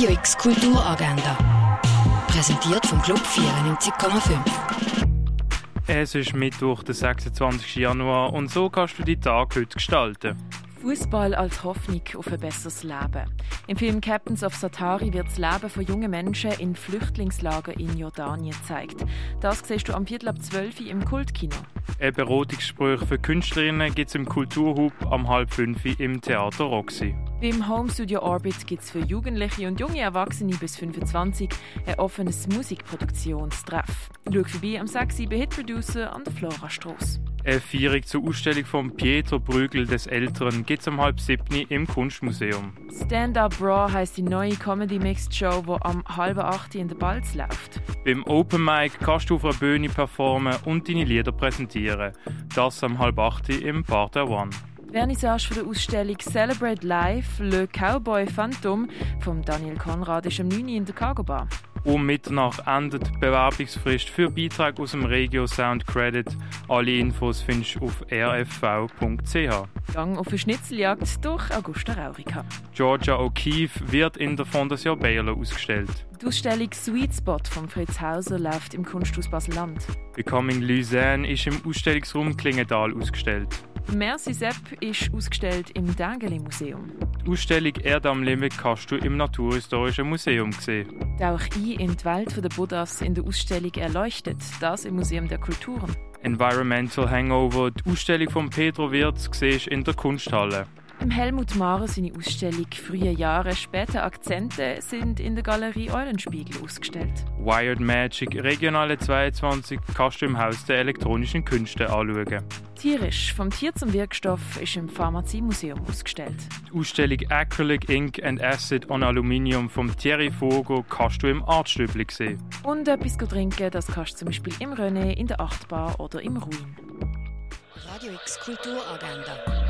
Radio X Kulturagenda. Präsentiert vom Club 94,5. Es ist Mittwoch, der 26. Januar, und so kannst du die Tag heute gestalten. Fußball als Hoffnung auf ein besseres Leben. Im Film Captains of Satari wird das Leben von jungen Menschen in Flüchtlingslagern in Jordanien gezeigt. Das siehst du am Viertel ab 12 Uhr im Kultkino. Ein Beratungsgespräch für Künstlerinnen gibt es im Kulturhub am halb fünf im Theater Roxy. Beim Home Studio Orbit gibt es für Jugendliche und junge Erwachsene bis 25 ein offenes Musikproduktionstreff. Schau vorbei am 6 bei Hit Producer an der Florastrasse. Eine Feierung zur Ausstellung von Pietro Brügel des Älteren es um halb siebni im Kunstmuseum. Stand Up Raw heisst die neue Comedy Mixed Show, die am halb acht in der Balz läuft. Beim Open Mic kannst du auf einer Bühne performen und deine Lieder präsentieren. Das am halb acht im der One. Vernissage für die Ausstellung Celebrate Life Le Cowboy Phantom von Daniel Konrad ist am 9. in der Cargo Bar. Um Mitternacht endet die Bewerbungsfrist für Beitrag aus dem Regio Sound Credit. Alle Infos findest du auf rfv.ch. Gang auf eine Schnitzeljagd durch Augusta Raurica. Georgia O'Keeffe wird in der Fondation Baylor ausgestellt. Die Ausstellung Sweet Spot von Fritz Hauser läuft im Kunsthaus Basel-Land. Becoming Luzerne ist im Ausstellungsraum Klingenthal ausgestellt. Merci Sepp ist ausgestellt im Dengeli Museum. Die Ausstellung Erde am Limit kannst du im Naturhistorischen Museum sehen. Tauch ein in die Welt der Buddhas in der Ausstellung Erleuchtet, das im Museum der Kulturen. Environmental Hangover, die Ausstellung von Pedro Wirz, siehst in der Kunsthalle. Im Helmut Mahrer seine Ausstellung Frühe Jahre, später Akzente sind in der Galerie Eulenspiegel ausgestellt. Wired Magic Regionale 22 kannst du im Haus der elektronischen Künste anschauen. Tierisch, vom Tier zum Wirkstoff, ist im Pharmaziemuseum ausgestellt. Die Ausstellung Acrylic Ink and Acid on Aluminium vom Thierry Fogo kannst du im Artstübli sehen. Und etwas trinken, das kannst du zum Beispiel im René, in der Achtbar oder im Ruin. Radio X Kulturagenda.